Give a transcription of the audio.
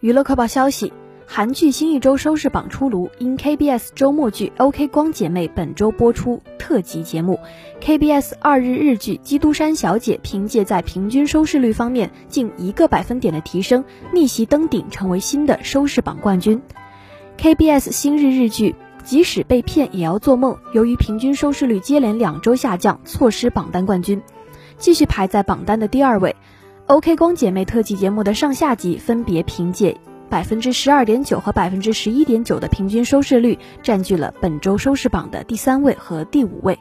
娱乐快报消息：韩剧新一周收视榜出炉，因 KBS 周末剧《OK 光姐妹》本周播出特辑节目，KBS 二日日剧《基督山小姐》凭借在平均收视率方面近一个百分点的提升，逆袭登顶，成为新的收视榜冠军。KBS 新日日剧《即使被骗也要做梦》，由于平均收视率接连两周下降，错失榜单冠军，继续排在榜单的第二位。OK 光姐妹特辑节目的上下集分别凭借百分之十二点九和百分之十一点九的平均收视率，占据了本周收视榜的第三位和第五位。